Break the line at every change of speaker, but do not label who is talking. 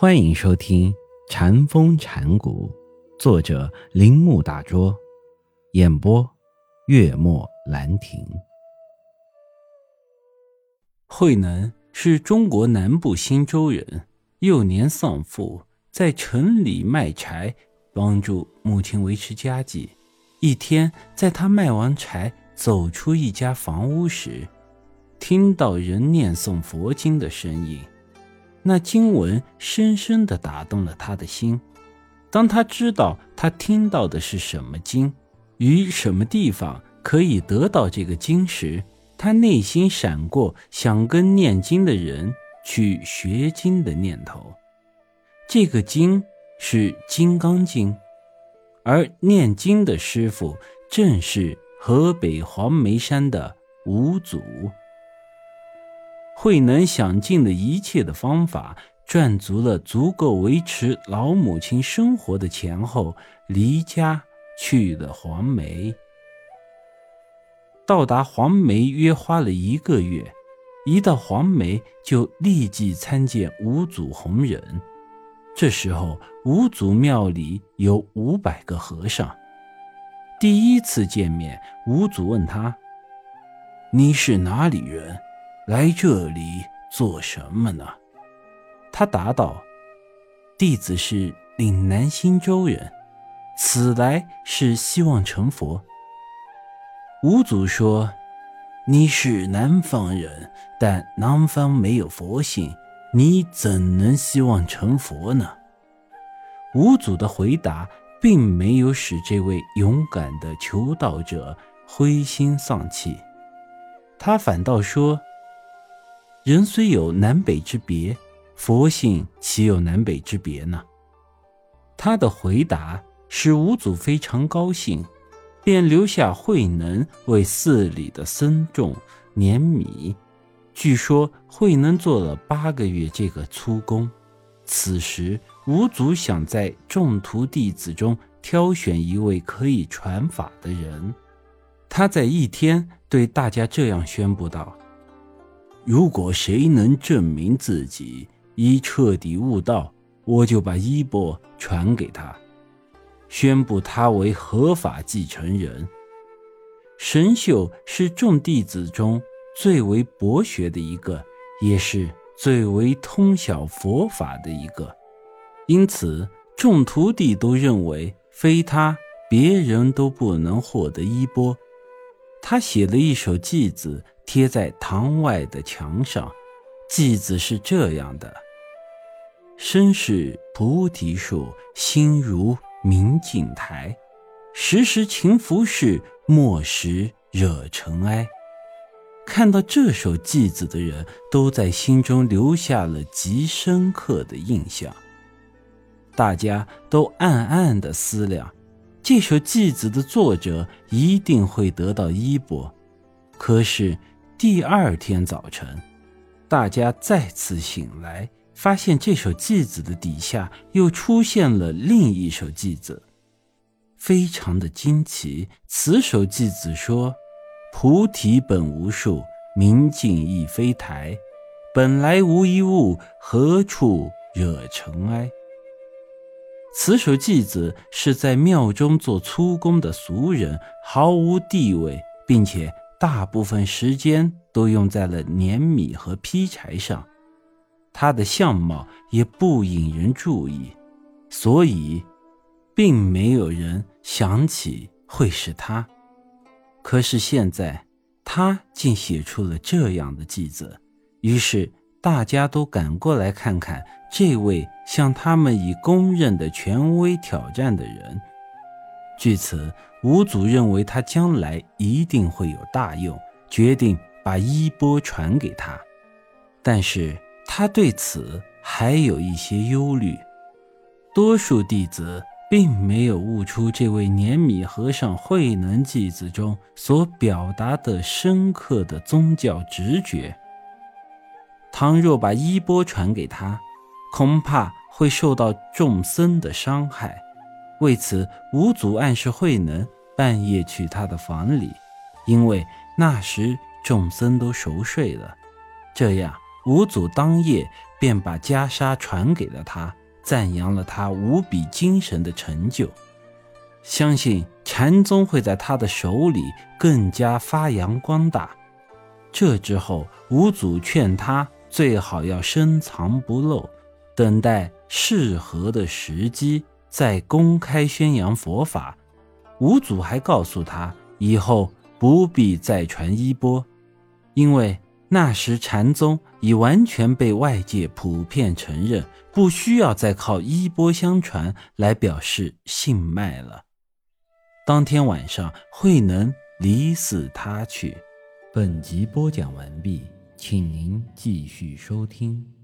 欢迎收听《禅风禅谷，作者铃木大拙，演播月末兰亭。慧能是中国南部新州人，幼年丧父，在城里卖柴，帮助母亲维持家计。一天，在他卖完柴，走出一家房屋时，听到人念诵佛经的声音。那经文深深地打动了他的心。当他知道他听到的是什么经，于什么地方可以得到这个经时，他内心闪过想跟念经的人去学经的念头。这个经是《金刚经》，而念经的师傅正是河北黄梅山的五祖。慧能想尽了一切的方法，赚足了足够维持老母亲生活的钱后，离家去了黄梅。到达黄梅约花了一个月，一到黄梅就立即参见五祖弘忍。这时候五祖庙里有五百个和尚。第一次见面，五祖问他：“你是哪里人？”来这里做什么呢？他答道：“弟子是岭南新州人，此来是希望成佛。”五祖说：“你是南方人，但南方没有佛性，你怎能希望成佛呢？”五祖的回答并没有使这位勇敢的求道者灰心丧气，他反倒说。人虽有南北之别，佛性岂有南北之别呢？他的回答使五祖非常高兴，便留下慧能为寺里的僧众碾米。据说慧能做了八个月这个粗工。此时五祖想在众徒弟子中挑选一位可以传法的人，他在一天对大家这样宣布道。如果谁能证明自己已彻底悟道，我就把衣钵传给他，宣布他为合法继承人。神秀是众弟子中最为博学的一个，也是最为通晓佛法的一个，因此众徒弟都认为非他，别人都不能获得衣钵。他写了一首偈子。贴在堂外的墙上，偈子是这样的：“身是菩提树，心如明镜台。时时勤拂拭，莫使惹尘埃。”看到这首偈子的人都在心中留下了极深刻的印象。大家都暗暗地思量，这首偈子的作者一定会得到衣钵。可是。第二天早晨，大家再次醒来，发现这首偈子的底下又出现了另一首偈子，非常的惊奇。此首偈子说：“菩提本无树，明镜亦非台，本来无一物，何处惹尘埃？”此首偈子是在庙中做粗工的俗人，毫无地位，并且。大部分时间都用在了碾米和劈柴上，他的相貌也不引人注意，所以，并没有人想起会是他。可是现在，他竟写出了这样的句子，于是大家都赶过来看看这位向他们以公认的权威挑战的人。据此。五祖认为他将来一定会有大用，决定把衣钵传给他。但是他对此还有一些忧虑。多数弟子并没有悟出这位年米和尚慧能弟子中所表达的深刻的宗教直觉。倘若把衣钵传给他，恐怕会受到众僧的伤害。为此，五祖暗示慧能半夜去他的房里，因为那时众僧都熟睡了。这样，五祖当夜便把袈裟传给了他，赞扬了他无比精神的成就，相信禅宗会在他的手里更加发扬光大。这之后，五祖劝他最好要深藏不露，等待适合的时机在公开宣扬佛法。五祖还告诉他，以后不必再传衣钵，因为。那时禅宗已完全被外界普遍承认，不需要再靠衣钵相传来表示信脉了。当天晚上，慧能离寺他去。本集播讲完毕，请您继续收听。